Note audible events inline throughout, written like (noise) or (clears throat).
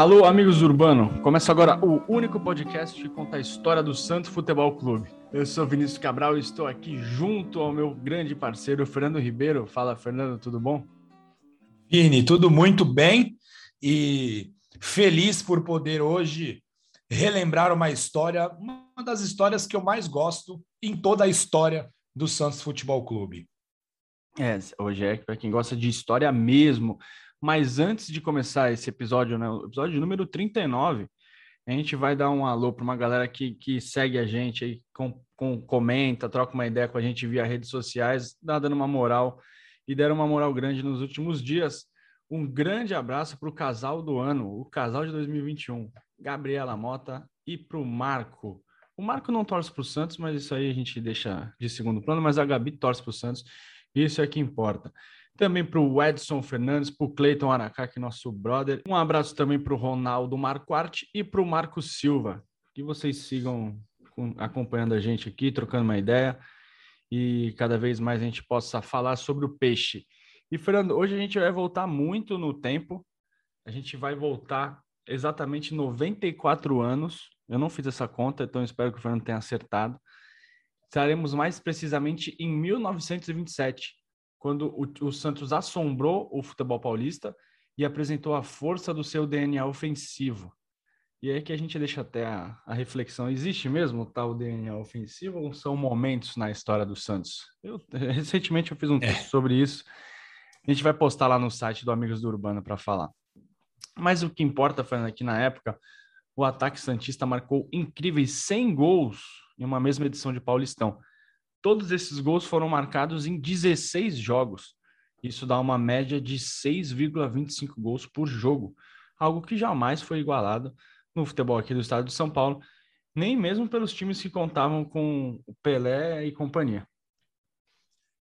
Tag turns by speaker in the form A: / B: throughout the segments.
A: Alô, amigos Urbano. Começa agora o único podcast que conta a história do Santos Futebol Clube. Eu sou Vinícius Cabral e estou aqui junto ao meu grande parceiro Fernando Ribeiro. Fala, Fernando, tudo bom?
B: Vini, tudo muito bem e feliz por poder hoje relembrar uma história, uma das histórias que eu mais gosto em toda a história do Santos Futebol Clube.
A: É, hoje é para quem gosta de história mesmo. Mas antes de começar esse episódio, né, o episódio número 39, a gente vai dar um alô para uma galera que, que segue a gente aí, com, com, comenta, troca uma ideia com a gente via redes sociais, dá dando uma moral e deram uma moral grande nos últimos dias. Um grande abraço para o casal do ano, o casal de 2021, Gabriela Mota e para o Marco. O Marco não torce para o Santos, mas isso aí a gente deixa de segundo plano, mas a Gabi torce para o Santos, isso é que importa. Também para o Edson Fernandes, para o Cleiton Aracaki, nosso brother. Um abraço também para o Ronaldo Marquardt e para o Marco Silva. Que vocês sigam acompanhando a gente aqui, trocando uma ideia e cada vez mais a gente possa falar sobre o peixe. E, Fernando, hoje a gente vai voltar muito no tempo. A gente vai voltar exatamente 94 anos. Eu não fiz essa conta, então espero que o Fernando tenha acertado. Estaremos mais precisamente em 1927 quando o, o Santos assombrou o futebol paulista e apresentou a força do seu DNA ofensivo. E aí que a gente deixa até a, a, reflexão: existe mesmo o tal DNA ofensivo ou são momentos na história do Santos? Eu, (laughs) recentemente eu fiz um é. texto sobre isso. A gente vai postar lá no site do Amigos do Urbano para falar. Mas o que importa, Fernando, é que na época o ataque Santista marcou incríveis 100 gols em uma mesma edição de Paulistão. Todos esses gols foram marcados em 16 jogos. Isso dá uma média de 6,25 gols por jogo, algo que jamais foi igualado no futebol aqui do estado de São Paulo, nem mesmo pelos times que contavam com o Pelé e companhia.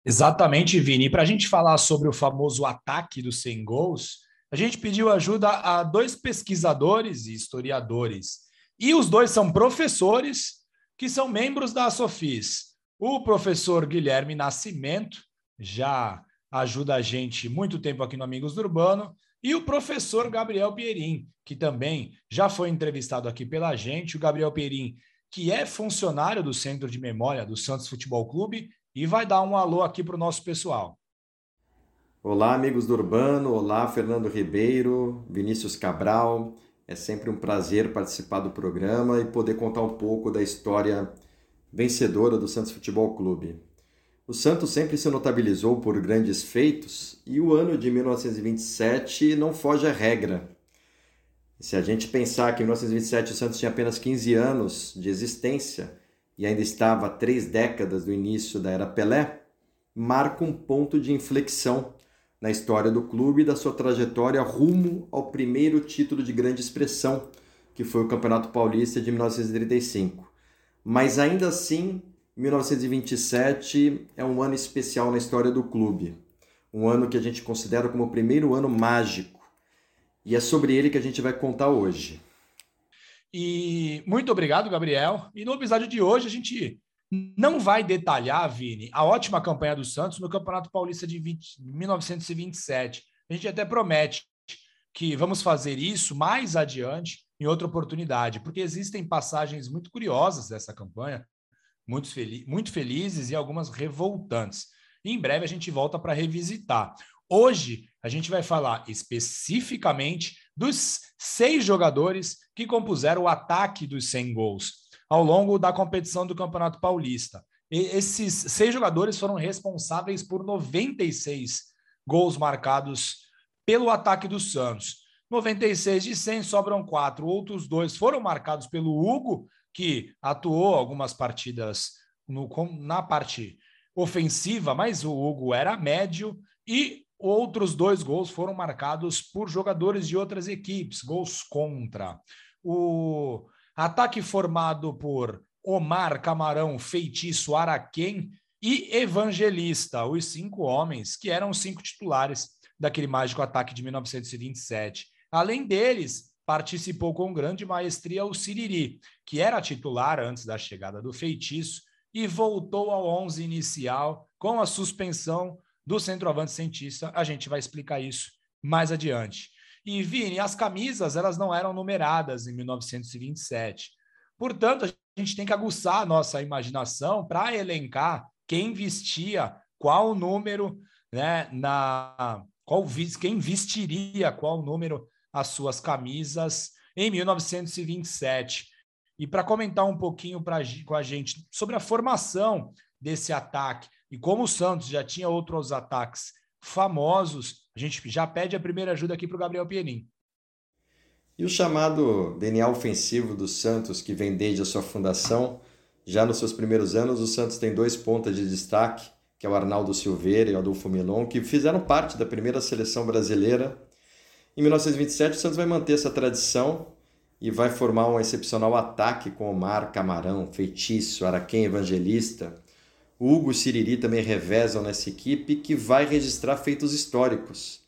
B: Exatamente, Vini. Para a gente falar sobre o famoso ataque dos 100 gols, a gente pediu ajuda a dois pesquisadores e historiadores. E os dois são professores que são membros da Sofis. O professor Guilherme Nascimento já ajuda a gente muito tempo aqui no Amigos do Urbano. E o professor Gabriel Pierin, que também já foi entrevistado aqui pela gente. O Gabriel Pierin, que é funcionário do Centro de Memória do Santos Futebol Clube e vai dar um alô aqui para o nosso pessoal.
C: Olá, amigos do Urbano. Olá, Fernando Ribeiro, Vinícius Cabral. É sempre um prazer participar do programa e poder contar um pouco da história vencedora do Santos Futebol Clube. O Santos sempre se notabilizou por grandes feitos e o ano de 1927 não foge à regra. Se a gente pensar que em 1927 o Santos tinha apenas 15 anos de existência e ainda estava três décadas do início da era Pelé, marca um ponto de inflexão na história do clube e da sua trajetória rumo ao primeiro título de grande expressão, que foi o Campeonato Paulista de 1935 mas ainda assim, 1927 é um ano especial na história do clube. Um ano que a gente considera como o primeiro ano mágico. E é sobre ele que a gente vai contar hoje.
B: E muito obrigado, Gabriel. E no episódio de hoje a gente não vai detalhar, Vini, a ótima campanha do Santos no Campeonato Paulista de 20, 1927. A gente até promete que vamos fazer isso mais adiante em outra oportunidade, porque existem passagens muito curiosas dessa campanha, muito, fel muito felizes e algumas revoltantes. E em breve a gente volta para revisitar. Hoje a gente vai falar especificamente dos seis jogadores que compuseram o ataque dos 100 gols ao longo da competição do Campeonato Paulista. E esses seis jogadores foram responsáveis por 96 gols marcados pelo ataque do Santos. 96 de 100 sobram quatro. Outros dois foram marcados pelo Hugo, que atuou algumas partidas no, na parte ofensiva, mas o Hugo era médio. E outros dois gols foram marcados por jogadores de outras equipes, gols contra. O ataque formado por Omar Camarão, Feitiço, Araquém e Evangelista, os cinco homens que eram cinco titulares daquele mágico ataque de 1927. Além deles, participou com grande maestria o Siriri, que era titular antes da chegada do feitiço e voltou ao 11 inicial com a suspensão do centroavante cientista. A gente vai explicar isso mais adiante. E Vini, as camisas elas não eram numeradas em 1927. Portanto, a gente tem que aguçar a nossa imaginação para elencar quem vestia qual número, né, na qual quem vestiria qual número as suas camisas em 1927. E para comentar um pouquinho pra, com a gente sobre a formação desse ataque e como o Santos já tinha outros ataques famosos, a gente já pede a primeira ajuda aqui para o Gabriel Pienin.
C: E o chamado DNA ofensivo do Santos, que vem desde a sua fundação, já nos seus primeiros anos, o Santos tem dois pontas de destaque, que é o Arnaldo Silveira e o Adolfo Milon, que fizeram parte da primeira seleção brasileira. Em 1927, o Santos vai manter essa tradição e vai formar um excepcional ataque com Omar, Camarão, Feitiço, Araquém Evangelista. Hugo e Siriri também revezam nessa equipe que vai registrar feitos históricos.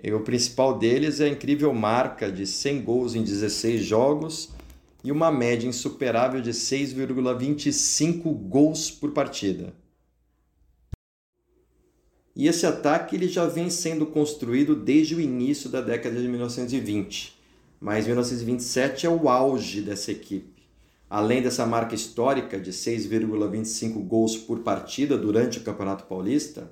C: E o principal deles é a incrível marca de 100 gols em 16 jogos e uma média insuperável de 6,25 gols por partida. E esse ataque ele já vem sendo construído desde o início da década de 1920, mas 1927 é o auge dessa equipe. Além dessa marca histórica de 6,25 gols por partida durante o Campeonato Paulista,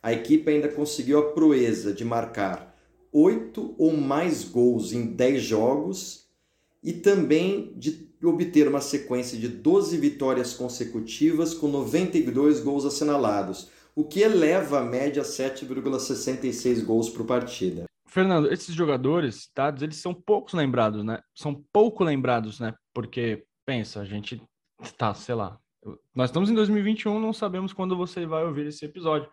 C: a equipe ainda conseguiu a proeza de marcar 8 ou mais gols em 10 jogos e também de obter uma sequência de 12 vitórias consecutivas com 92 gols assinalados, o que eleva a média a 7,66 gols por partida.
A: Fernando, esses jogadores citados, eles são poucos lembrados, né? São pouco lembrados, né? Porque, pensa, a gente tá, sei lá, nós estamos em 2021, não sabemos quando você vai ouvir esse episódio.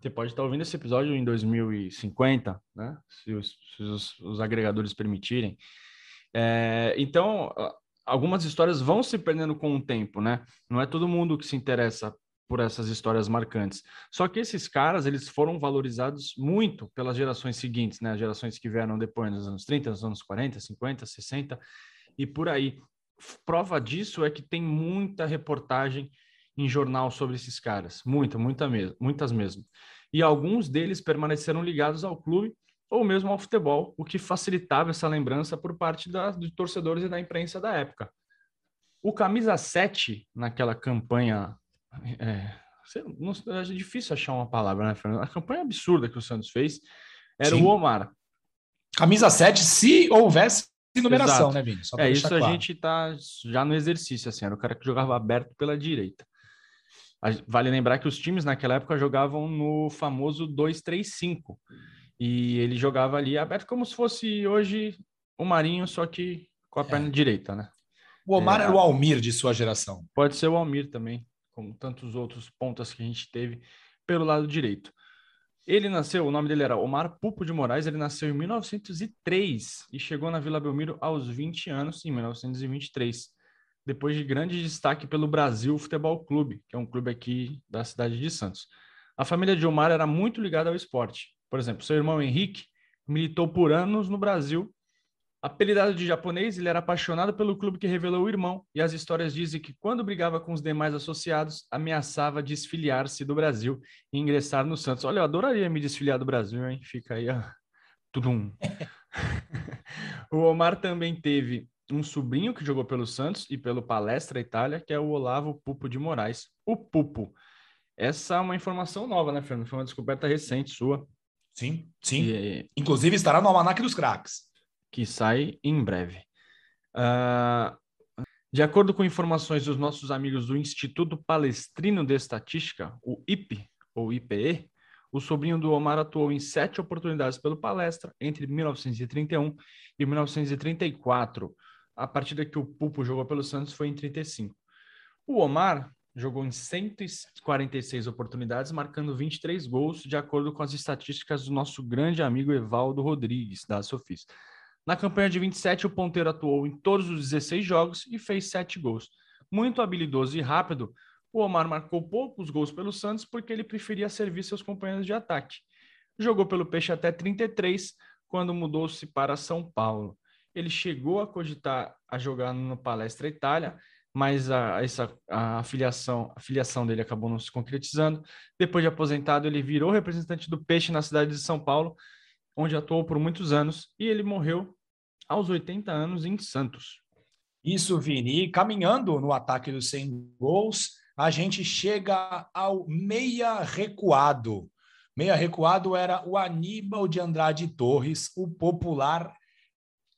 A: Você pode estar ouvindo esse episódio em 2050, né? Se os, se os, os agregadores permitirem. É, então, algumas histórias vão se perdendo com o tempo, né? Não é todo mundo que se interessa por essas histórias marcantes. Só que esses caras, eles foram valorizados muito pelas gerações seguintes, né? As gerações que vieram depois, nos anos 30, nos anos 40, 50, 60 e por aí. Prova disso é que tem muita reportagem em jornal sobre esses caras, muita, muita mesmo, muitas mesmo. E alguns deles permaneceram ligados ao clube ou mesmo ao futebol, o que facilitava essa lembrança por parte da, dos torcedores e da imprensa da época. O camisa 7, naquela campanha. É, não, é difícil achar uma palavra, né, Fernando? A campanha absurda que o Santos fez era Sim. o Omar.
B: Camisa 7, se houvesse numeração, Exato. né, Vini?
A: é, isso claro. a gente tá já no exercício, assim, era o cara que jogava aberto pela direita. Vale lembrar que os times naquela época jogavam no famoso 2-3-5. E ele jogava ali aberto como se fosse hoje o Marinho, só que com a é. perna direita, né?
B: O Omar é, era o Almir de sua geração.
A: Pode ser o Almir também, como tantos outros pontas que a gente teve pelo lado direito. Ele nasceu, o nome dele era Omar Pupo de Moraes, ele nasceu em 1903 e chegou na Vila Belmiro aos 20 anos, em 1923, depois de grande destaque pelo Brasil Futebol Clube, que é um clube aqui da cidade de Santos. A família de Omar era muito ligada ao esporte. Por exemplo, seu irmão Henrique militou por anos no Brasil. Apelidado de japonês, ele era apaixonado pelo clube que revelou o irmão, e as histórias dizem que, quando brigava com os demais associados, ameaçava desfiliar-se do Brasil e ingressar no Santos. Olha, eu adoraria me desfiliar do Brasil, hein? Fica aí, ó. Tudum. (laughs) o Omar também teve um sobrinho que jogou pelo Santos e pelo Palestra Itália, que é o Olavo Pupo de Moraes. O Pupo. Essa é uma informação nova, né, Fernando? Foi uma descoberta recente sua.
B: Sim, sim. E, Inclusive estará no Almanac dos Craques.
A: Que sai em breve. Uh, de acordo com informações dos nossos amigos do Instituto Palestrino de Estatística, o IP, ou IPE, o sobrinho do Omar atuou em sete oportunidades pelo Palestra entre 1931 e 1934. A partida que o Pupo jogou pelo Santos foi em 35. O Omar jogou em 146 oportunidades, marcando 23 gols, de acordo com as estatísticas do nosso grande amigo Evaldo Rodrigues, da Sofis. Na campanha de 27, o ponteiro atuou em todos os 16 jogos e fez 7 gols. Muito habilidoso e rápido, o Omar marcou poucos gols pelo Santos porque ele preferia servir seus companheiros de ataque. Jogou pelo Peixe até 33, quando mudou-se para São Paulo. Ele chegou a cogitar a jogar no Palestra Itália, mas a, essa, a afiliação, a filiação dele acabou não se concretizando. Depois de aposentado, ele virou representante do Peixe na cidade de São Paulo, onde atuou por muitos anos e ele morreu aos 80 anos em Santos.
B: Isso, Vini. E caminhando no ataque dos 100 gols, a gente chega ao meia recuado. Meia recuado era o Aníbal de Andrade Torres, o popular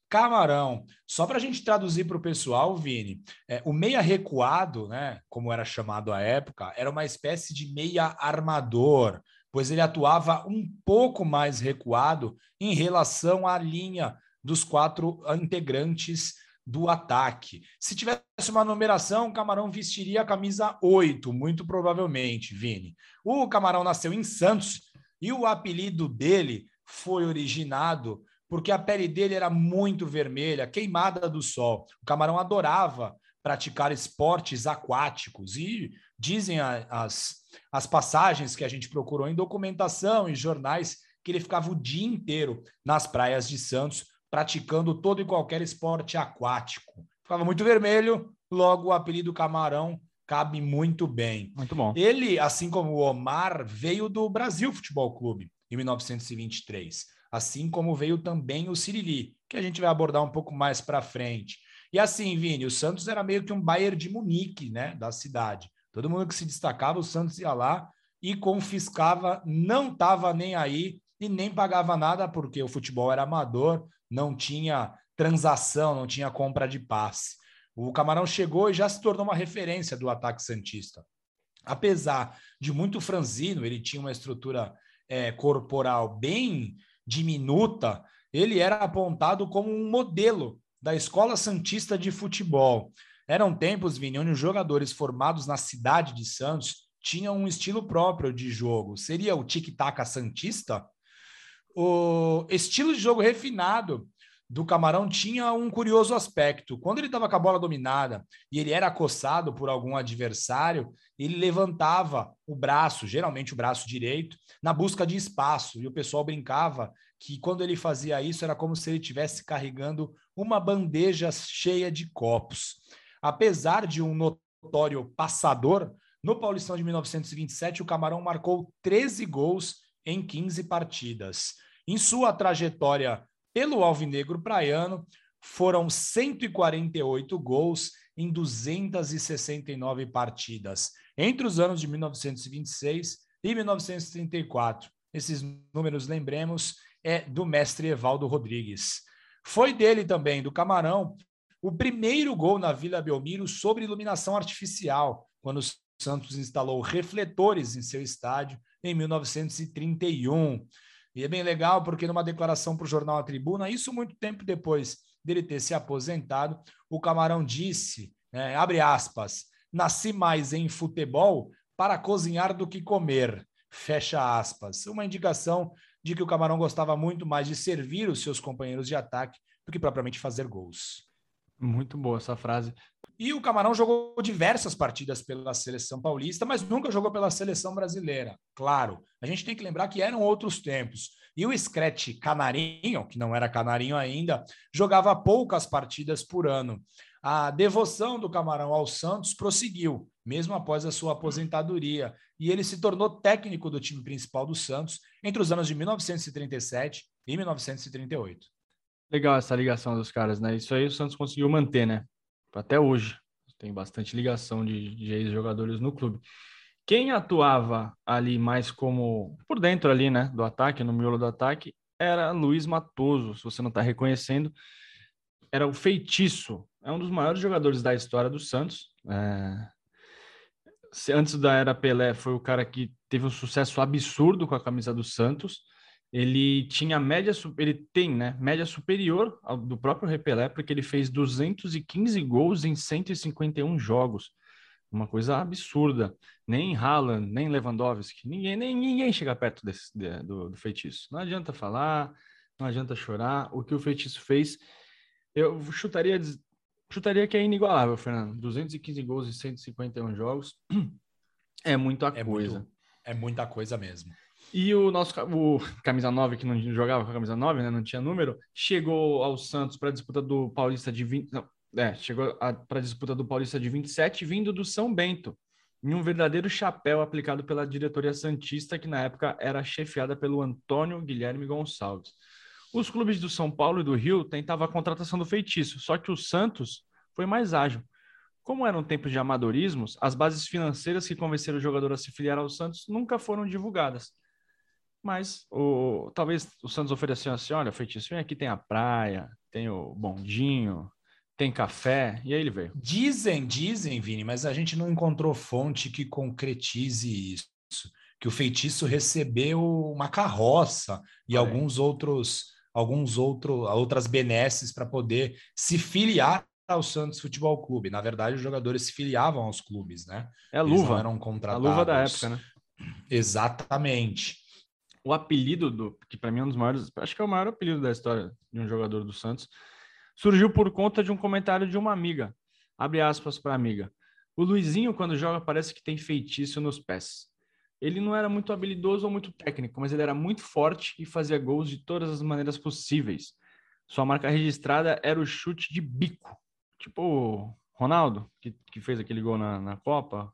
B: Camarão. Só para a gente traduzir para o pessoal, Vini, é, o meia recuado, né, como era chamado à época, era uma espécie de meia armador, pois ele atuava um pouco mais recuado em relação à linha dos quatro integrantes do ataque. Se tivesse uma numeração, o Camarão vestiria a camisa 8, muito provavelmente, Vini. O Camarão nasceu em Santos e o apelido dele foi originado porque a pele dele era muito vermelha, queimada do sol. O camarão adorava praticar esportes aquáticos e dizem as, as passagens que a gente procurou em documentação e jornais que ele ficava o dia inteiro nas praias de Santos praticando todo e qualquer esporte aquático. Ficava muito vermelho, logo o apelido Camarão cabe muito bem.
A: Muito bom.
B: Ele, assim como o Omar, veio do Brasil Futebol Clube em 1923 assim como veio também o Sirili, que a gente vai abordar um pouco mais para frente. E assim, Vini, o Santos era meio que um Bayern de Munique, né, da cidade. Todo mundo que se destacava, o Santos ia lá e confiscava, não estava nem aí e nem pagava nada, porque o futebol era amador, não tinha transação, não tinha compra de passe. O Camarão chegou e já se tornou uma referência do ataque santista. Apesar de muito franzino, ele tinha uma estrutura é, corporal bem diminuta, ele era apontado como um modelo da Escola Santista de Futebol. Eram tempos, Vini, onde os jogadores formados na cidade de Santos tinham um estilo próprio de jogo. Seria o tic-tac santista? O estilo de jogo refinado do Camarão tinha um curioso aspecto. Quando ele estava com a bola dominada e ele era acossado por algum adversário, ele levantava o braço, geralmente o braço direito, na busca de espaço. E o pessoal brincava que quando ele fazia isso era como se ele estivesse carregando uma bandeja cheia de copos. Apesar de um notório passador, no Paulistão de 1927 o Camarão marcou 13 gols em 15 partidas. Em sua trajetória pelo Alvinegro Praiano, foram 148 gols em 269 partidas, entre os anos de 1926 e 1934. Esses números, lembremos, é do mestre Evaldo Rodrigues. Foi dele também, do Camarão, o primeiro gol na Vila Belmiro sobre iluminação artificial, quando o Santos instalou refletores em seu estádio em 1931. E é bem legal porque numa declaração para o jornal A Tribuna, isso muito tempo depois dele ter se aposentado, o Camarão disse, né, abre aspas, nasci mais em futebol para cozinhar do que comer, fecha aspas. Uma indicação de que o Camarão gostava muito mais de servir os seus companheiros de ataque do que propriamente fazer gols.
A: Muito boa essa frase.
B: E o Camarão jogou diversas partidas pela seleção paulista, mas nunca jogou pela seleção brasileira. Claro, a gente tem que lembrar que eram outros tempos. E o Scratch Canarinho, que não era Canarinho ainda, jogava poucas partidas por ano. A devoção do Camarão ao Santos prosseguiu, mesmo após a sua aposentadoria, e ele se tornou técnico do time principal do Santos entre os anos de 1937 e 1938.
A: Legal essa ligação dos caras, né? Isso aí o Santos conseguiu manter, né? Até hoje. Tem bastante ligação de, de ex-jogadores no clube. Quem atuava ali mais como por dentro ali, né, do ataque, no miolo do ataque, era Luiz Matoso. Se você não está reconhecendo, era o feitiço. É um dos maiores jogadores da história do Santos. É... Antes da era Pelé, foi o cara que teve um sucesso absurdo com a camisa do Santos ele tinha média, ele tem, né, média superior ao do próprio Repelé, porque ele fez 215 gols em 151 jogos. Uma coisa absurda. Nem Haaland, nem Lewandowski, ninguém, nem, ninguém chega perto desse, de, do, do feitiço. Não adianta falar, não adianta chorar. O que o feitiço fez, eu chutaria, chutaria que é inigualável, Fernando. 215 gols em 151 jogos (clears throat) é muita
B: é
A: coisa.
B: Muito, é muita coisa mesmo.
A: E o nosso o camisa 9, que não jogava com a camisa 9, né, não tinha número, chegou ao Santos para a disputa do Paulista de 20. Não, é, chegou para a disputa do Paulista de 27, vindo do São Bento. em um verdadeiro chapéu aplicado pela diretoria Santista, que na época era chefiada pelo Antônio Guilherme Gonçalves. Os clubes do São Paulo e do Rio tentavam a contratação do feitiço, só que o Santos foi mais ágil. Como eram tempos de amadorismos, as bases financeiras que convenceram o jogador a se filiar ao Santos nunca foram divulgadas. Mas o, talvez o Santos ofereceu assim: olha, feitiço, vem aqui, tem a praia, tem o bondinho, tem café, e aí ele veio.
B: Dizem, dizem, Vini, mas a gente não encontrou fonte que concretize isso. Que o feitiço recebeu uma carroça e alguns outros, alguns outros, outras benesses para poder se filiar ao Santos Futebol Clube. Na verdade, os jogadores se filiavam aos clubes, né?
A: É a luva. eram contratados. A luva da época, né?
B: Exatamente.
A: O apelido do, que para mim é um dos maiores, acho que é o maior apelido da história de um jogador do Santos, surgiu por conta de um comentário de uma amiga. Abre aspas para amiga. O Luizinho, quando joga, parece que tem feitiço nos pés. Ele não era muito habilidoso ou muito técnico, mas ele era muito forte e fazia gols de todas as maneiras possíveis. Sua marca registrada era o chute de bico. Tipo Ronaldo, que, que fez aquele gol na, na Copa.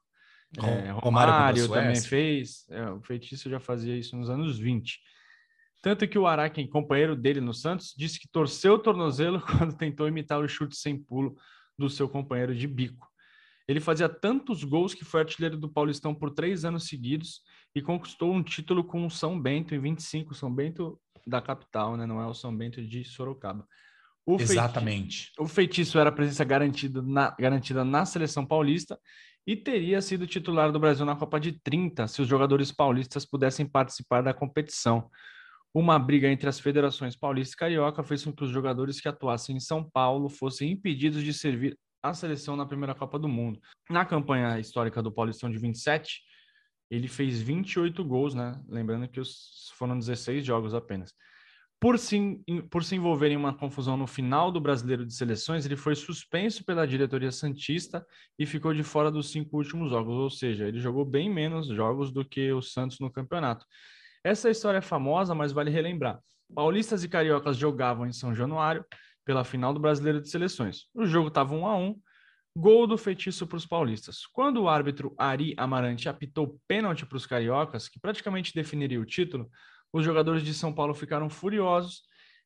A: É, Romário, Romário também fez. É, o feitiço já fazia isso nos anos 20. Tanto que o Araken, companheiro dele no Santos, disse que torceu o tornozelo (laughs) quando tentou imitar o chute sem pulo do seu companheiro de bico. Ele fazia tantos gols que foi artilheiro do Paulistão por três anos seguidos e conquistou um título com o São Bento em 25, São Bento da capital, né? não é o São Bento de Sorocaba.
B: O Exatamente.
A: Feitiço, o feitiço era a presença garantida na, garantida na seleção paulista e teria sido titular do Brasil na Copa de 30 se os jogadores paulistas pudessem participar da competição. Uma briga entre as federações paulista e carioca fez com que os jogadores que atuassem em São Paulo fossem impedidos de servir a seleção na primeira Copa do Mundo. Na campanha histórica do Paulistão de 27, ele fez 28 gols, né? Lembrando que foram 16 jogos apenas. Por se, por se envolver em uma confusão no final do Brasileiro de Seleções, ele foi suspenso pela diretoria Santista e ficou de fora dos cinco últimos jogos, ou seja, ele jogou bem menos jogos do que o Santos no campeonato. Essa história é famosa, mas vale relembrar. Paulistas e cariocas jogavam em São Januário pela final do Brasileiro de Seleções. O jogo estava 1 a 1, gol do feitiço para os paulistas. Quando o árbitro Ari Amarante apitou pênalti para os cariocas, que praticamente definiria o título, os jogadores de São Paulo ficaram furiosos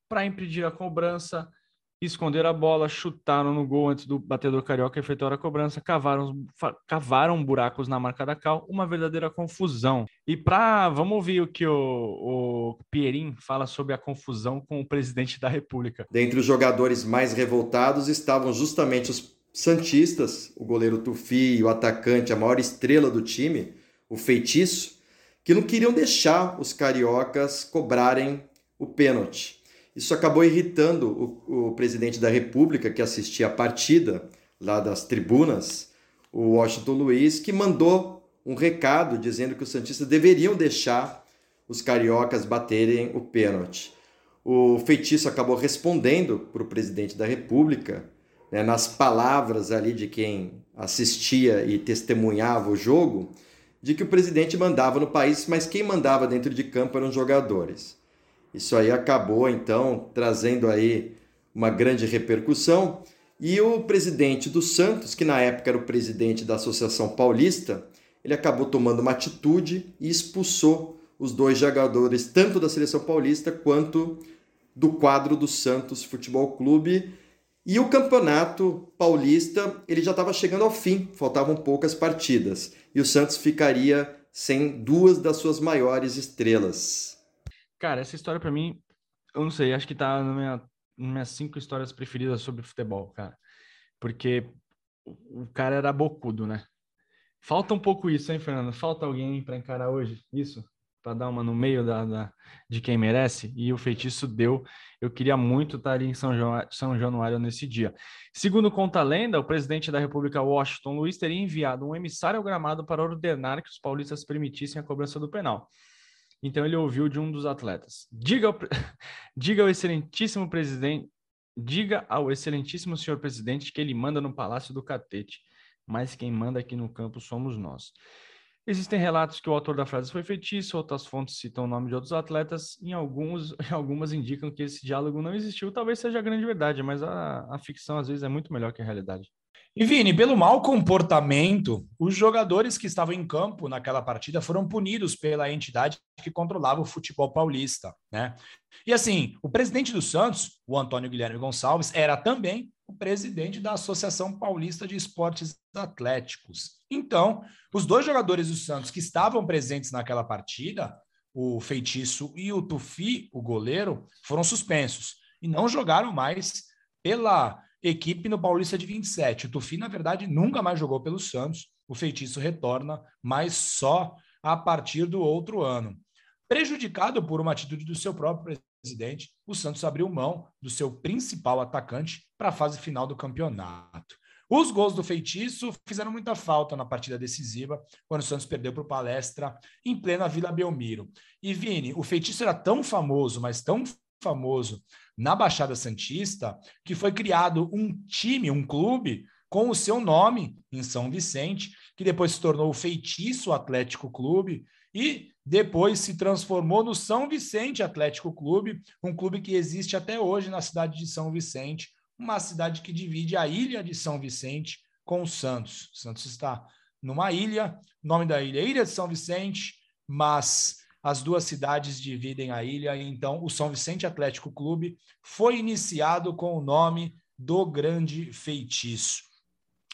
A: para impedir a cobrança esconderam a bola, chutaram no gol antes do batedor carioca efetuar a cobrança, cavaram, cavaram buracos na marca da cal, uma verdadeira confusão. E para vamos ouvir o que o, o Pierin fala sobre a confusão com o presidente da República.
C: Dentre os jogadores mais revoltados estavam justamente os santistas, o goleiro Tufi, o atacante, a maior estrela do time, o feitiço, que não queriam deixar os cariocas cobrarem o pênalti. Isso acabou irritando o, o presidente da República, que assistia a partida lá das tribunas, o Washington Luiz, que mandou um recado dizendo que os Santistas deveriam deixar os cariocas baterem o pênalti. O feitiço acabou respondendo para o presidente da República, né, nas palavras ali de quem assistia e testemunhava o jogo, de que o presidente mandava no país, mas quem mandava dentro de campo eram os jogadores. Isso aí acabou então trazendo aí uma grande repercussão e o presidente do Santos, que na época era o presidente da Associação Paulista, ele acabou tomando uma atitude e expulsou os dois jogadores tanto da seleção paulista quanto do quadro do Santos Futebol Clube. E o campeonato paulista ele já estava chegando ao fim, faltavam poucas partidas e o Santos ficaria sem duas das suas maiores estrelas.
A: Cara, essa história para mim, eu não sei, acho que tá na minha, nas minhas cinco histórias preferidas sobre futebol, cara. Porque o cara era bocudo, né? Falta um pouco isso, hein, Fernando? Falta alguém para encarar hoje isso? Para dar uma no meio da, da, de quem merece? E o feitiço deu. Eu queria muito estar ali em São, João, São Januário nesse dia. Segundo conta a lenda, o presidente da República, Washington Luiz, teria enviado um emissário ao gramado para ordenar que os paulistas permitissem a cobrança do penal. Então ele ouviu de um dos atletas: diga ao, (laughs) diga ao excelentíssimo presidente, diga ao excelentíssimo senhor presidente que ele manda no Palácio do Catete, mas quem manda aqui no campo somos nós. Existem relatos que o autor da frase foi feitiço, outras fontes citam o nome de outros atletas, e alguns, (laughs) algumas indicam que esse diálogo não existiu. Talvez seja a grande verdade, mas a, a ficção às vezes é muito melhor que a realidade.
B: E Vini, pelo mau comportamento, os jogadores que estavam em campo naquela partida foram punidos pela entidade que controlava o futebol paulista, né? E assim, o presidente do Santos, o Antônio Guilherme Gonçalves, era também o presidente da Associação Paulista de Esportes Atléticos. Então, os dois jogadores do Santos que estavam presentes naquela partida, o Feitiço e o Tufi, o goleiro, foram suspensos e não jogaram mais pela equipe no Paulista de 27. O Tufi, na verdade, nunca mais jogou pelo Santos. O feitiço retorna, mas só a partir do outro ano. Prejudicado por uma atitude do seu próprio presidente, o Santos abriu mão do seu principal atacante para a fase final do campeonato. Os gols do feitiço fizeram muita falta na partida decisiva, quando o Santos perdeu para o Palestra em plena Vila Belmiro. E Vini, o feitiço era tão famoso, mas tão famoso na Baixada Santista, que foi criado um time, um clube com o seu nome em São Vicente, que depois se tornou o Feitiço Atlético Clube e depois se transformou no São Vicente Atlético Clube, um clube que existe até hoje na cidade de São Vicente, uma cidade que divide a ilha de São Vicente com Santos. Santos está numa ilha, nome da ilha é Ilha de São Vicente, mas as duas cidades dividem a ilha, então o São Vicente Atlético Clube foi iniciado com o nome do Grande Feitiço.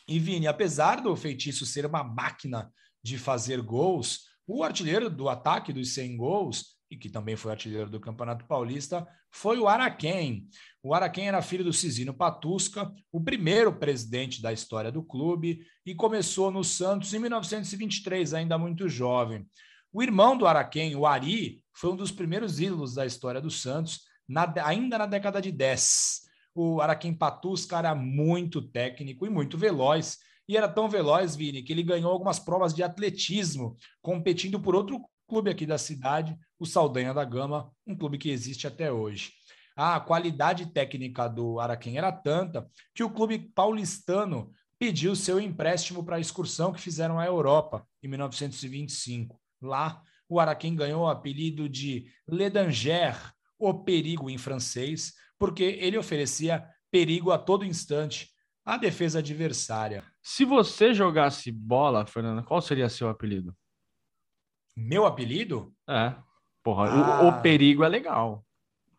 B: E Vini, apesar do Feitiço ser uma máquina de fazer gols, o artilheiro do ataque dos 100 gols, e que também foi artilheiro do Campeonato Paulista, foi o Araquém. O Araquém era filho do Cisino Patusca, o primeiro presidente da história do clube, e começou no Santos em 1923, ainda muito jovem. O irmão do Araquém, o Ari, foi um dos primeiros ídolos da história do Santos, na, ainda na década de 10. O Araquém Patusca era muito técnico e muito veloz, e era tão veloz, Vini, que ele ganhou algumas provas de atletismo, competindo por outro clube aqui da cidade, o Saldanha da Gama, um clube que existe até hoje. A qualidade técnica do Araquém era tanta que o clube paulistano pediu seu empréstimo para a excursão que fizeram à Europa em 1925. Lá, o Araquém ganhou o apelido de Le Danger, o perigo em francês, porque ele oferecia perigo a todo instante à defesa adversária.
A: Se você jogasse bola, Fernando, qual seria seu apelido?
B: Meu apelido?
A: É. Porra, ah. o, o, perigo é legal.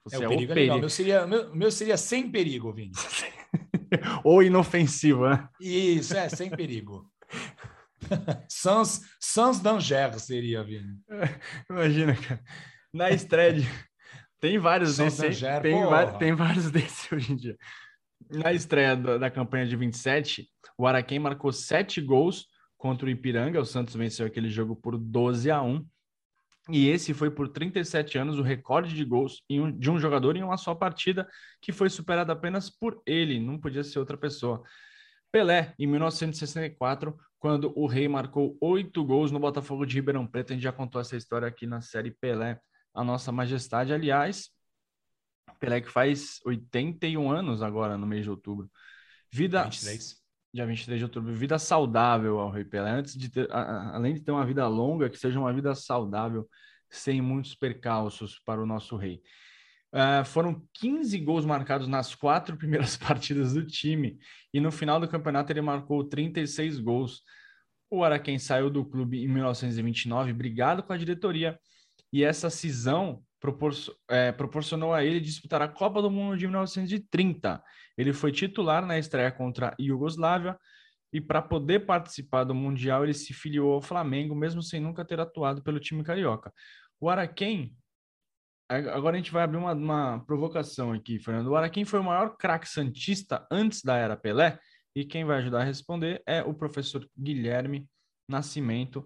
B: Você é, o é perigo o é legal. Meu seria, meu, meu seria sem perigo, Vini. (laughs)
A: Ou inofensivo, né?
B: Isso, é, sem perigo. (laughs) Sans, sans danger seria, Vini. (laughs)
A: Imagina, cara. Na estreia de... Tem vários desses. Danger, tem, tem vários desses hoje em dia. Na estreia da, da campanha de 27, o Araquém marcou sete gols contra o Ipiranga. O Santos venceu aquele jogo por 12 a 1. E esse foi por 37 anos o recorde de gols de um jogador em uma só partida, que foi superado apenas por ele, não podia ser outra pessoa. Pelé, em 1964, quando o Rei marcou oito gols no Botafogo de Ribeirão Preto. A gente já contou essa história aqui na série Pelé, a Nossa Majestade. Aliás, Pelé que faz 81 anos agora, no mês de outubro. Vida. 23. Dia 23 de outubro. Vida saudável ao Rei Pelé. Antes de ter, além de ter uma vida longa, que seja uma vida saudável, sem muitos percalços para o nosso Rei. Uh, foram 15 gols marcados nas quatro (laughs) primeiras partidas do time e no final do campeonato ele marcou 36 gols. O Araquém saiu do clube em 1929, brigado com a diretoria, e essa cisão é, proporcionou a ele disputar a Copa do Mundo de 1930. Ele foi titular na estreia contra a Iugoslávia e para poder participar do Mundial ele se filiou ao Flamengo, mesmo sem nunca ter atuado pelo time carioca. O Araquém Agora a gente vai abrir uma, uma provocação aqui, Fernando. O Araquém foi o maior craque santista antes da era Pelé, e quem vai ajudar a responder é o professor Guilherme Nascimento,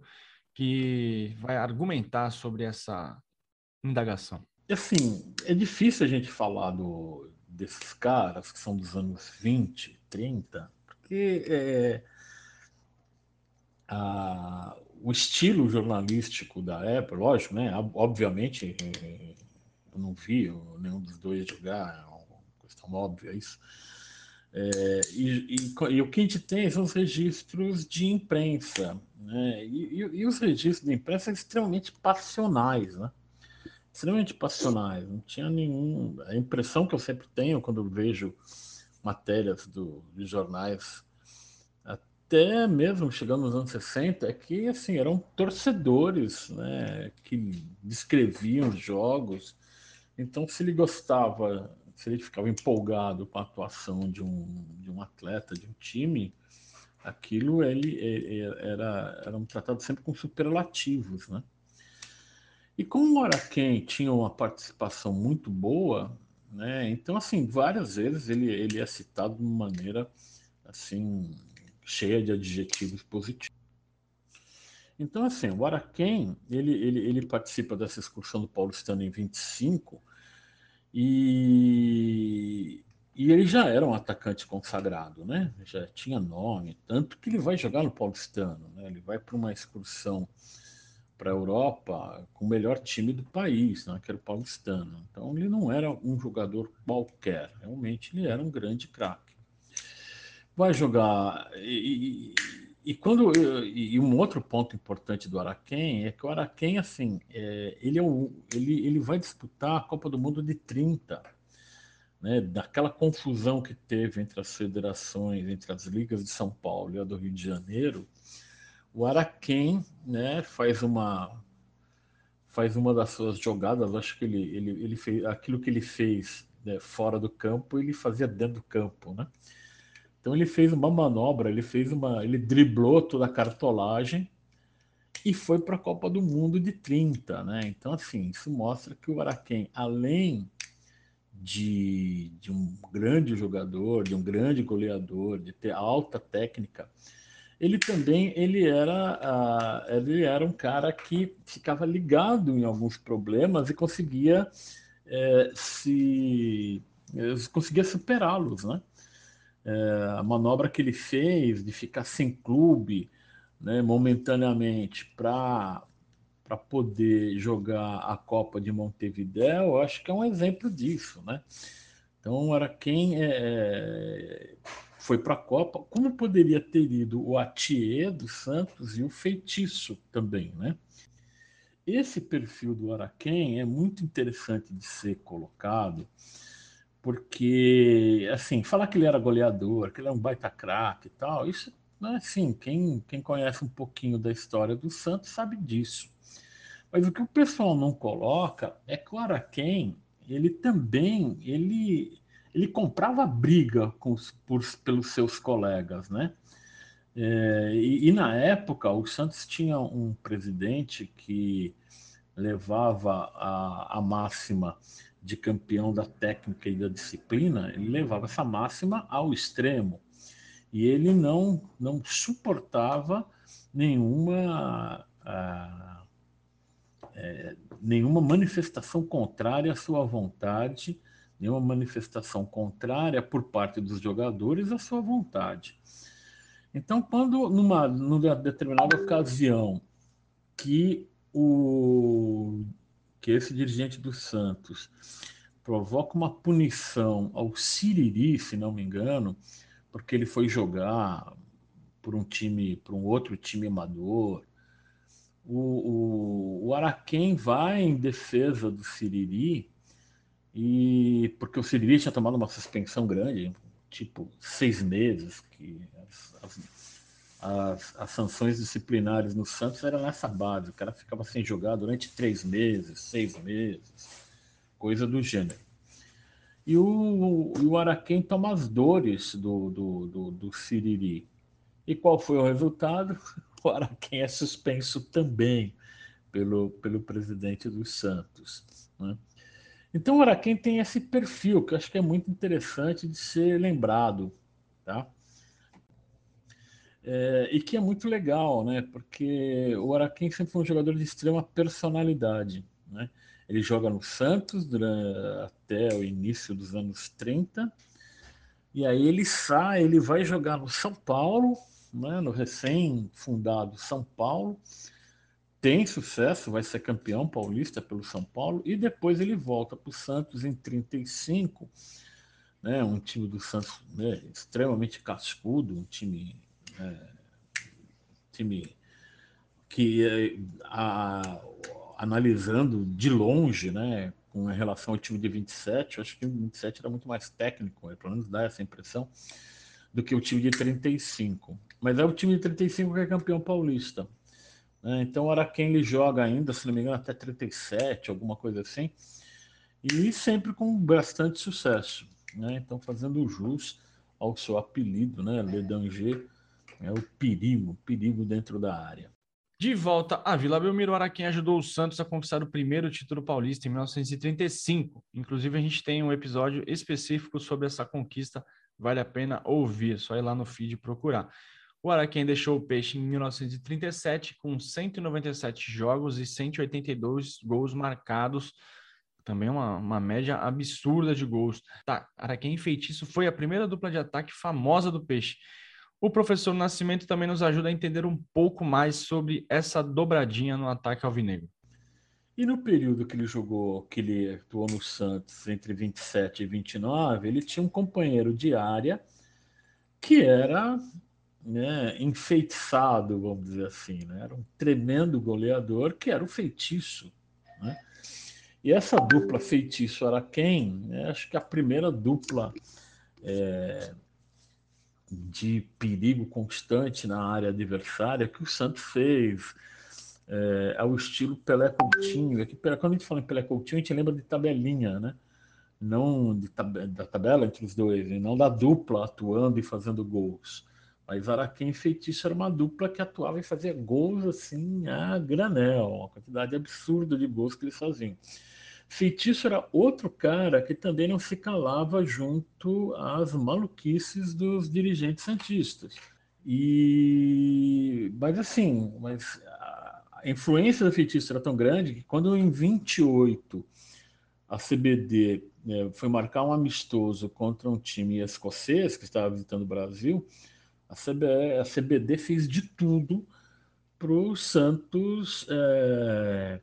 A: que vai argumentar sobre essa indagação.
D: Assim, é difícil a gente falar do, desses caras que são dos anos 20, 30, porque é, a, o estilo jornalístico da época, lógico, né? Obviamente, eu não vi nenhum dos dois jogar, é uma questão óbvia isso. É, e, e, e, o que a gente tem são os registros de imprensa, né? E, e, os registros de imprensa são extremamente passionais, né? Extremamente passionais. Não tinha nenhum. A impressão que eu sempre tenho quando vejo matérias do, de jornais até mesmo chegando nos anos 60, é que assim, eram torcedores né, que descreviam os jogos. Então, se ele gostava, se ele ficava empolgado com a atuação de um, de um atleta, de um time, aquilo ele, ele era, era um tratado sempre com superlativos. Né? E como o Araquém tinha uma participação muito boa, né, então, assim, várias vezes ele, ele é citado de uma maneira assim cheia de adjetivos positivos. Então, assim, o Araquém, ele, ele, ele participa dessa excursão do Paulistano em 25 e, e ele já era um atacante consagrado, né? Já tinha nome, tanto que ele vai jogar no Paulistano, né? Ele vai para uma excursão para a Europa com o melhor time do país, né? que era o Paulistano. Então ele não era um jogador qualquer, realmente ele era um grande craque vai jogar. E, e, e quando e, um outro ponto importante do Araquém é que o Araquém, assim, é, ele, é o, ele, ele vai disputar a Copa do Mundo de 30. Né, daquela confusão que teve entre as federações, entre as ligas de São Paulo e a do Rio de Janeiro, o Araquém né, faz uma faz uma das suas jogadas, acho que ele, ele, ele fez aquilo que ele fez né, fora do campo, ele fazia dentro do campo, né? Então ele fez uma manobra, ele fez uma, ele driblou toda a cartolagem e foi para a Copa do Mundo de 30, né? Então assim, isso mostra que o Araquém, além de, de um grande jogador, de um grande goleador, de ter alta técnica, ele também ele era, uh, ele era um cara que ficava ligado em alguns problemas e conseguia é, se conseguia superá-los, né? é, a manobra que ele fez de ficar sem clube né, momentaneamente para para poder jogar a Copa de Montevideo, acho que é um exemplo disso, né? Então, era quem é, é foi para a Copa, como poderia ter ido o Atier do Santos e o Feitiço também, né? Esse perfil do Araquém é muito interessante de ser colocado, porque, assim, falar que ele era goleador, que ele é um baita craque e tal, isso, assim, quem, quem conhece um pouquinho da história do Santos sabe disso. Mas o que o pessoal não coloca é que o Araquém, ele também, ele, ele comprava briga com os, por, pelos seus colegas, né? É, e, e, na época, o Santos tinha um presidente que levava a, a máxima de campeão da técnica e da disciplina, ele levava essa máxima ao extremo. E ele não, não suportava nenhuma, ah, é, nenhuma manifestação contrária à sua vontade, nenhuma manifestação contrária por parte dos jogadores à sua vontade. Então, quando numa, numa determinada ocasião que o que esse dirigente do Santos provoca uma punição ao Siriri, se não me engano, porque ele foi jogar por um time, por um outro time amador. O, o, o Araquém vai em defesa do Siriri e porque o Siriri tinha tomado uma suspensão grande, tipo seis meses, que as, as as, as sanções disciplinares no Santos eram nessa base. O cara ficava sem jogar durante três meses, seis meses, coisa do gênero. E o, o Araquém toma as dores do, do, do, do Siriri. E qual foi o resultado? (laughs) O Araquém é suspenso também pelo, pelo presidente dos Santos. Né? Então o Araquém tem esse perfil que eu acho que é muito interessante de ser lembrado. Tá? É, e que é muito legal, né? Porque o Araquém sempre foi um jogador de extrema personalidade, né? Ele joga no Santos até o início dos anos 30, e aí ele sai, ele vai jogar no São Paulo, né? no recém-fundado São Paulo, tem sucesso, vai ser campeão paulista pelo São Paulo, e depois ele volta para o Santos em 35, né? um time do Santos né? extremamente cascudo, um time é, time que é, a, analisando de longe, né, com relação ao time de 27, eu acho que o 27 era muito mais técnico, pelo menos dá essa impressão, do que o time de 35. Mas é o time de 35 que é campeão paulista. Né? Então o Araquém joga ainda, se não me engano, até 37, alguma coisa assim, e sempre com bastante sucesso. Né? Então fazendo jus ao seu apelido, né? Le é o perigo, perigo dentro da área.
A: De volta à Vila Belmiro, Araquém ajudou o Santos a conquistar o primeiro título paulista em 1935. Inclusive, a gente tem um episódio específico sobre essa conquista, vale a pena ouvir, só ir lá no feed procurar. O Araquém deixou o Peixe em 1937 com 197 jogos e 182 gols marcados, também uma, uma média absurda de gols. Tá, Araquém e Feitiço foi a primeira dupla de ataque famosa do Peixe o professor Nascimento também nos ajuda a entender um pouco mais sobre essa dobradinha no ataque alvinegro.
D: E no período que ele jogou, que ele atuou no Santos, entre 27 e 29, ele tinha um companheiro de área que era né, enfeitiçado, vamos dizer assim. Né? Era um tremendo goleador que era o feitiço. Né? E essa dupla feitiço era quem? Né? Acho que a primeira dupla é, de perigo constante na área adversária que o Santos fez é, ao estilo Pelé Coutinho. Aqui, quando a gente fala em Pelé Coutinho, a gente lembra de tabelinha, né? Não tab da tabela entre os dois, e não da dupla atuando e fazendo gols. Mas Araquém e Feitiço era uma dupla que atuava e fazia gols assim a granel, uma quantidade absurda de gols que eles faziam. Feitiço era outro cara que também não se calava junto às maluquices dos dirigentes santistas. E mas assim, mas a influência do feitiço era tão grande que quando em 28 a CBD né, foi marcar um amistoso contra um time escocês que estava visitando o Brasil, a, CBD, a CBD fez de tudo para o Santos é,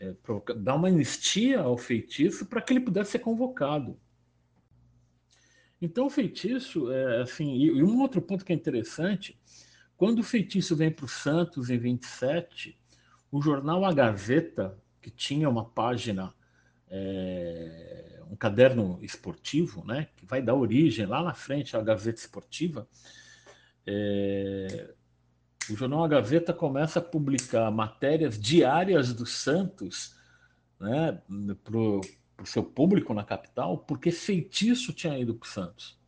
D: é, dar uma anistia ao feitiço para que ele pudesse ser convocado. Então, o feitiço, é, assim, e, e, um outro ponto que é interessante, quando o feitiço vem para o Santos em 27, o jornal A Gazeta, que tinha uma página, é, um caderno esportivo, né, que vai dar origem lá na frente à Gazeta Esportiva, é, o jornal A Gazeta começa a publicar matérias diárias do Santos né, para o seu público na capital, porque feitiço tinha ido para o Santos.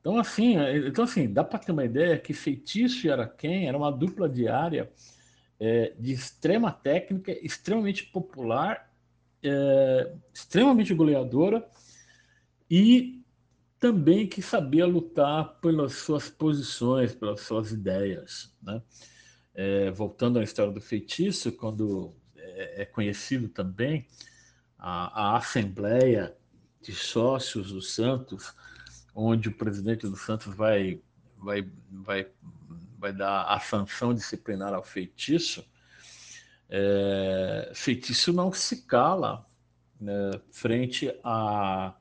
D: Então, assim, é, então, assim, dá para ter uma ideia que Feitiço e Araquém era uma dupla diária é, de extrema técnica, extremamente popular, é, extremamente goleadora e também que sabia lutar pelas suas posições, pelas suas ideias. Né? É, voltando à história do feitiço, quando é, é conhecido também a, a, Assembleia de Sócios do Santos, onde o presidente do Santos vai, vai, vai, vai dar a sanção disciplinar ao feitiço, é, feitiço não se cala né, frente a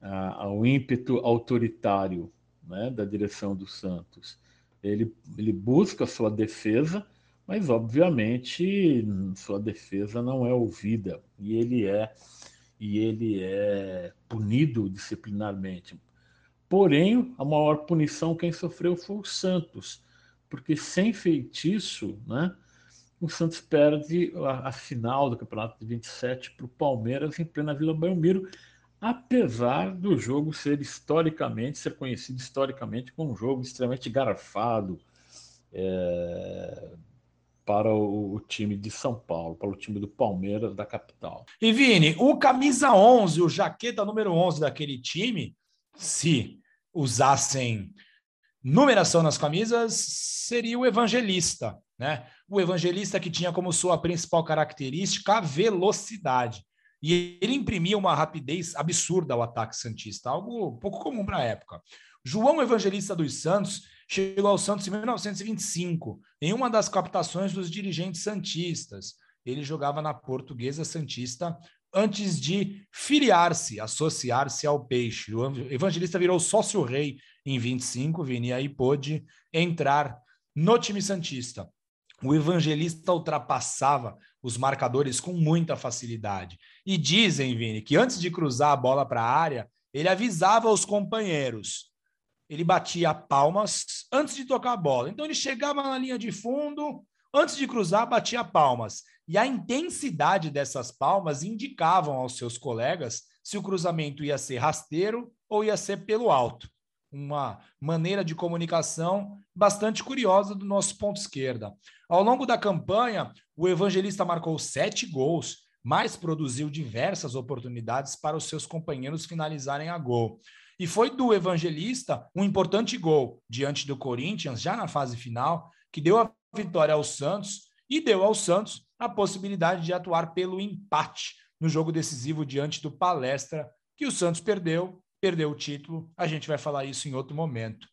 D: ao ímpeto autoritário né, da direção do Santos. Ele, ele busca sua defesa, mas obviamente sua defesa não é ouvida e ele é e ele é punido disciplinarmente. Porém, a maior punição quem sofreu foi o Santos, porque sem feitiço, né, o Santos perde a, a final do Campeonato de 27 para o Palmeiras em plena Vila Belmiro, apesar do jogo ser historicamente, ser conhecido historicamente como um jogo extremamente garfado é, para o, o, time de São Paulo, para o time do Palmeiras da capital.
B: E Vini, o camisa 11, o jaqueta número 11 daquele time, se usassem numeração nas camisas, seria o evangelista, né? O evangelista que tinha como sua principal característica a velocidade. E ele imprimia uma rapidez absurda ao ataque Santista, algo pouco comum para a época. João Evangelista dos Santos chegou ao Santos em 1925, em uma das captações dos dirigentes santistas. Ele jogava na Portuguesa Santista antes de filiar-se, associar-se ao Peixe. O Evangelista virou sócio-rei em 25, Vini, e pôde entrar no time Santista. O Evangelista ultrapassava os marcadores com muita facilidade. E dizem, Vini, que antes de cruzar a bola para a área, ele avisava os companheiros: ele batia palmas antes de tocar a bola. Então ele chegava na linha de fundo, antes de cruzar, batia palmas. E a intensidade dessas palmas indicavam aos seus colegas se o cruzamento ia ser rasteiro ou ia ser pelo alto. Uma maneira de comunicação bastante curiosa do nosso ponto esquerda. Ao longo da campanha, o evangelista marcou sete gols, mas produziu diversas oportunidades para os seus companheiros finalizarem a gol. E foi do Evangelista um importante gol diante do Corinthians, já na fase final, que deu a vitória ao Santos e deu ao Santos a possibilidade de atuar pelo empate no jogo decisivo diante do Palestra, que o Santos perdeu, perdeu o título. A gente vai falar isso em outro momento.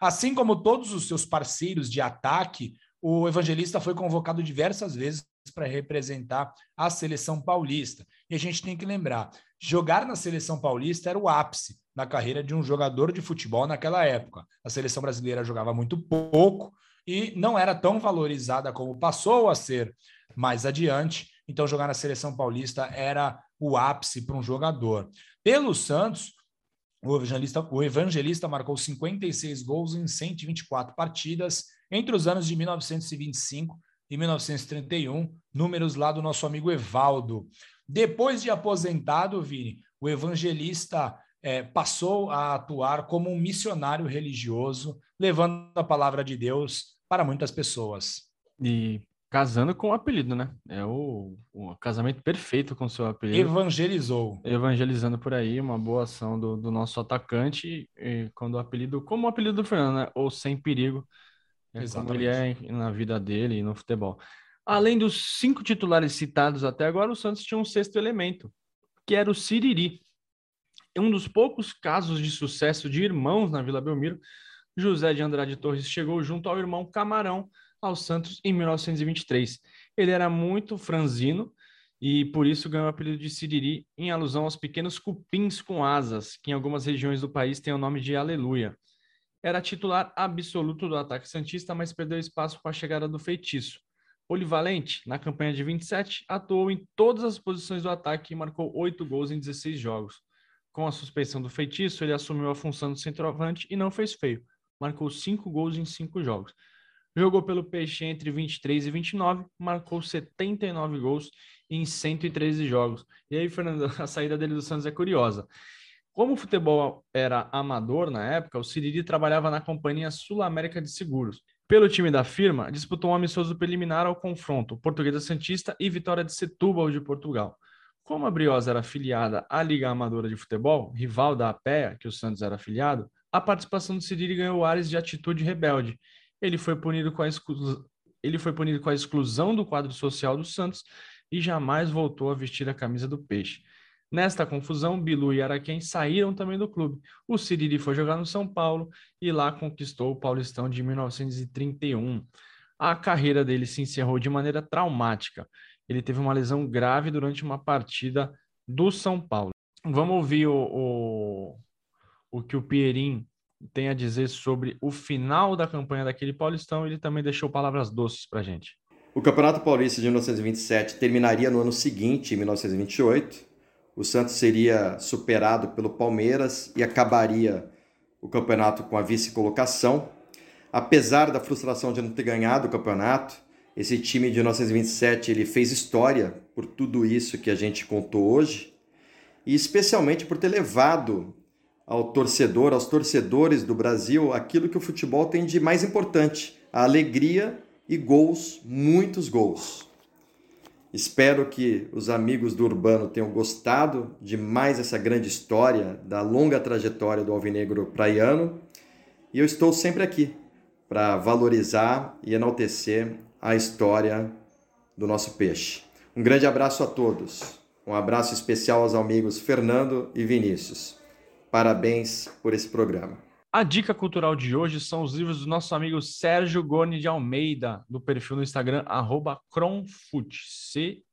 B: Assim como todos os seus parceiros de ataque, o Evangelista foi convocado diversas vezes para representar a seleção paulista. E a gente tem que lembrar: jogar na seleção paulista era o ápice na carreira de um jogador de futebol naquela época. A seleção brasileira jogava muito pouco e não era tão valorizada como passou a ser mais adiante. Então, jogar na seleção paulista era o ápice para um jogador. Pelo Santos, o evangelista, o evangelista marcou 56 gols em 124 partidas entre os anos de 1925 e 1931, números lá do nosso amigo Evaldo. Depois de aposentado, Vini, o evangelista é, passou a atuar como um missionário religioso, levando a palavra de Deus para muitas pessoas.
A: E casando com o apelido, né? É o, o casamento perfeito com o seu apelido.
B: Evangelizou.
A: Evangelizando por aí, uma boa ação do, do nosso atacante, quando o apelido, como o apelido do Fernando, né? Ou sem perigo, é como ele é na vida dele e no futebol. Além dos cinco titulares citados até agora, o Santos tinha um sexto elemento, que era o Siriri. Um dos poucos casos de sucesso de irmãos na Vila Belmiro, José de Andrade Torres chegou junto ao irmão Camarão ao Santos em 1923. Ele era muito franzino e por isso ganhou o apelido de Siriri em alusão aos pequenos cupins com asas, que em algumas regiões do país têm o nome de Aleluia. Era titular absoluto do ataque santista, mas perdeu espaço com a chegada do feitiço. Polivalente, na campanha de 27, atuou em todas as posições do ataque e marcou oito gols em 16 jogos. Com a suspensão do feitiço, ele assumiu a função de centroavante e não fez feio. Marcou cinco gols em cinco jogos. Jogou pelo Peixe entre 23 e 29, marcou 79 gols em 113 jogos. E aí, Fernando, (laughs) a saída dele do Santos é curiosa. Como o futebol era amador na época, o Siriri trabalhava na Companhia Sul-América de Seguros. Pelo time da firma, disputou um amistoso preliminar ao confronto Portuguesa Santista e Vitória de Setúbal de Portugal. Como a Briosa era afiliada à Liga Amadora de Futebol, rival da APEA, que o Santos era afiliado, a participação do Siriri ganhou ares de atitude rebelde. Ele foi punido com a, ele foi punido com a exclusão do quadro social do Santos e jamais voltou a vestir a camisa do Peixe. Nesta confusão, Bilu e Araquém saíram também do clube. O Siriri foi jogar no São Paulo e lá conquistou o Paulistão de 1931. A carreira dele se encerrou de maneira traumática. Ele teve uma lesão grave durante uma partida do São Paulo. Vamos ouvir o, o, o que o Pierin tem a dizer sobre o final da campanha daquele Paulistão. Ele também deixou palavras doces para gente.
C: O Campeonato Paulista de 1927 terminaria no ano seguinte, em 1928 o Santos seria superado pelo Palmeiras e acabaria o campeonato com a vice-colocação. Apesar da frustração de não ter ganhado o campeonato, esse time de 1927 ele fez história por tudo isso que a gente contou hoje e especialmente por ter levado ao torcedor, aos torcedores do Brasil, aquilo que o futebol tem de mais importante: a alegria e gols, muitos gols. Espero que os amigos do Urbano tenham gostado de mais essa grande história da longa trajetória do Alvinegro Praiano. E eu estou sempre aqui para valorizar e enaltecer a história do nosso peixe. Um grande abraço a todos. Um abraço especial aos amigos Fernando e Vinícius. Parabéns por esse programa.
A: A dica cultural de hoje são os livros do nosso amigo Sérgio Goni de Almeida, do perfil no Instagram, arroba Cronfut, C-R-O-N-F-U-T.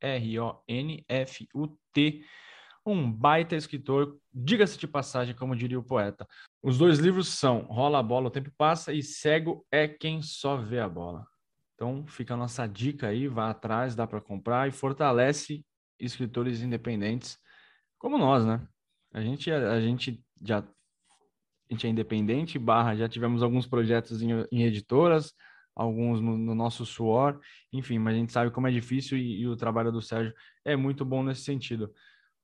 A: Um baita escritor, diga-se de passagem, como diria o poeta. Os dois livros são Rola a Bola, o Tempo Passa e Cego é Quem Só Vê a Bola. Então fica a nossa dica aí, vá atrás, dá para comprar e fortalece escritores independentes como nós, né? A gente, a gente já a gente é independente, barra, já tivemos alguns projetos em, em editoras, alguns no, no, nosso suor, enfim, mas a gente sabe como é difícil e, e o trabalho do Sérgio é muito bom nesse sentido.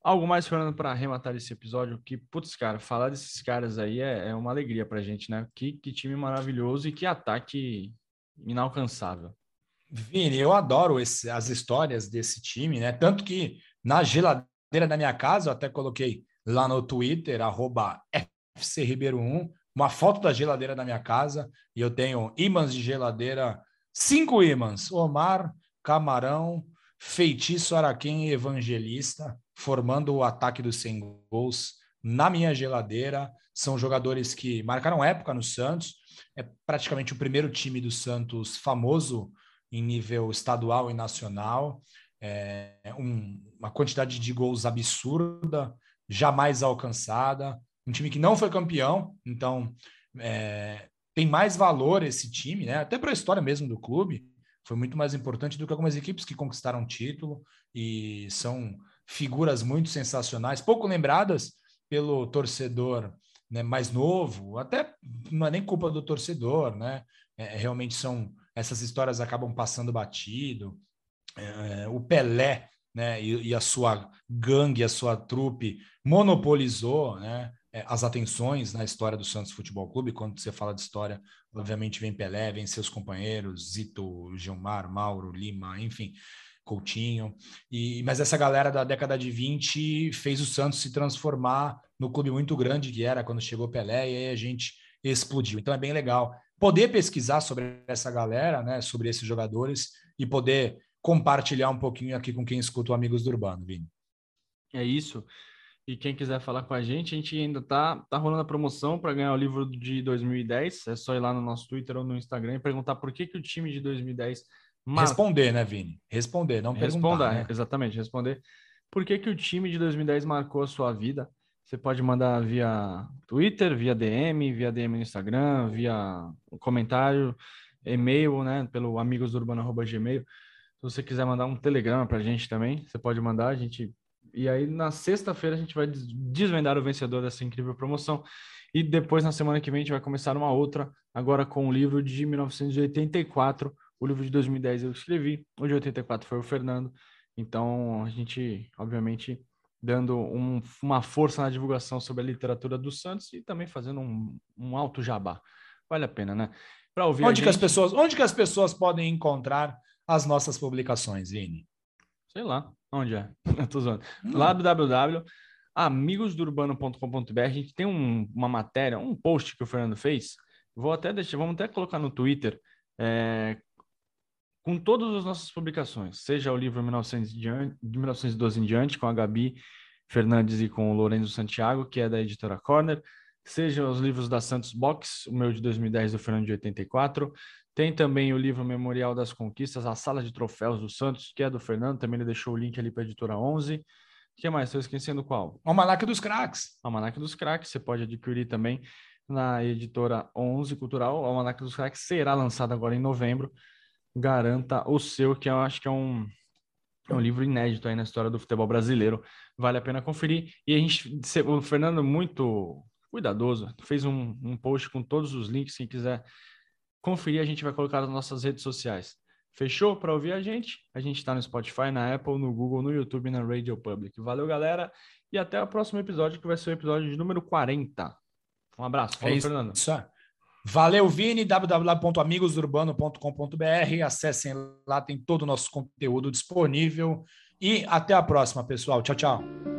A: Algo mais, Fernando, para arrematar esse episódio? Que, putz, cara, falar desses caras aí é, é uma alegria pra gente, né? Que, que time maravilhoso e que ataque inalcançável.
B: Vini, eu adoro esse, as histórias desse time, né? Tanto que na geladeira da minha casa, eu até coloquei lá no Twitter, arroba FCRibeiro1, uma foto da geladeira da minha casa, e eu tenho ímãs de geladeira, cinco ímãs, Omar, Camarão, Feitiço Araquém e Evangelista, formando o ataque dos 100 gols na minha geladeira. São jogadores que marcaram época no Santos, é praticamente o primeiro time do Santos famoso em nível estadual e nacional. É um, uma quantidade de gols absurda, jamais alcançada. Um time que não foi campeão, então é, tem mais valor esse time, né? até para a história mesmo do clube. Foi muito mais importante do que algumas equipes que conquistaram título e são figuras muito sensacionais, pouco lembradas pelo torcedor né, mais novo, até não é nem culpa do torcedor, né? É, realmente são essas histórias acabam passando batido. É, o Pelé, né, e, e, a sua gangue, a sua trupe monopolizou, né, é, as atenções na história do Santos Futebol Clube. Quando você fala de história, obviamente vem Pelé, vem seus companheiros, Zito, Gilmar, Mauro, Lima, enfim, Coutinho. E, mas essa galera da década de 20 fez o Santos se transformar no clube muito grande que era quando chegou Pelé, e aí a gente explodiu. Então é bem legal poder pesquisar sobre essa galera, né, sobre esses jogadores e poder compartilhar um pouquinho aqui com quem escuta o Amigos do Urbano, Vini.
A: É isso. E quem quiser falar com a gente, a gente ainda tá, tá rolando a promoção para ganhar o livro de 2010. É só ir lá no nosso Twitter ou no Instagram e perguntar por que, que o time de 2010.
B: Mar... Responder, né, Vini? Responder, não perguntar.
A: né? exatamente, responder. Por que, que o time de 2010 marcou a sua vida? Você pode mandar via Twitter, via DM, via DM no Instagram, via comentário, e-mail, né? Pelo amigosdurbano.gmail. Se você quiser mandar um telegrama para a gente também, você pode mandar, a gente e aí, na sexta-feira, a gente vai desvendar o vencedor dessa incrível promoção. E depois, na semana que vem, a gente vai começar uma outra, agora com o livro de 1984. O livro de 2010 eu escrevi, o de 84 foi o Fernando. Então, a gente, obviamente, dando um, uma força na divulgação sobre a literatura do Santos e também fazendo um, um alto jabá. Vale a pena, né?
B: Para ouvir onde gente... que as pessoas, onde que as pessoas podem encontrar as nossas publicações, Vini?
A: Sei lá. Onde é? (laughs) Eu tô zoando. Lá do www.amigosdourbano.com.br a gente tem um, uma matéria, um post que o Fernando fez. Vou até deixar, vamos até colocar no Twitter é, com todas as nossas publicações, seja o livro 1900 de 1912 em diante, com a Gabi Fernandes e com o Lourenço Santiago, que é da editora Corner, seja os livros da Santos Box, o meu de 2010 do Fernando de 84, tem também o livro Memorial das Conquistas, a Sala de Troféus do Santos, que é do Fernando, também ele deixou o link ali para a editora 11. O que mais? Estou esquecendo qual?
B: O Almanac dos Craques.
A: O Almanac dos Craques, você pode adquirir também na editora 11 Cultural. O Almanac dos Craques será lançado agora em novembro. Garanta o seu, que eu acho que é um, é um livro inédito aí na história do futebol brasileiro. Vale a pena conferir. E a gente, o Fernando, muito cuidadoso, fez um, um post com todos os links. Quem quiser conferir, a gente vai colocar nas nossas redes sociais. Fechou? Para ouvir a gente, a gente está no Spotify, na Apple, no Google, no YouTube e na Radio Public. Valeu, galera, e até o próximo episódio, que vai ser o episódio de número 40. Um abraço.
B: Falou, é isso, Fernando. Isso. Valeu, Vini, www.amigosurbano.com.br. Acessem lá, tem todo o nosso conteúdo disponível. E até a próxima, pessoal. Tchau, tchau.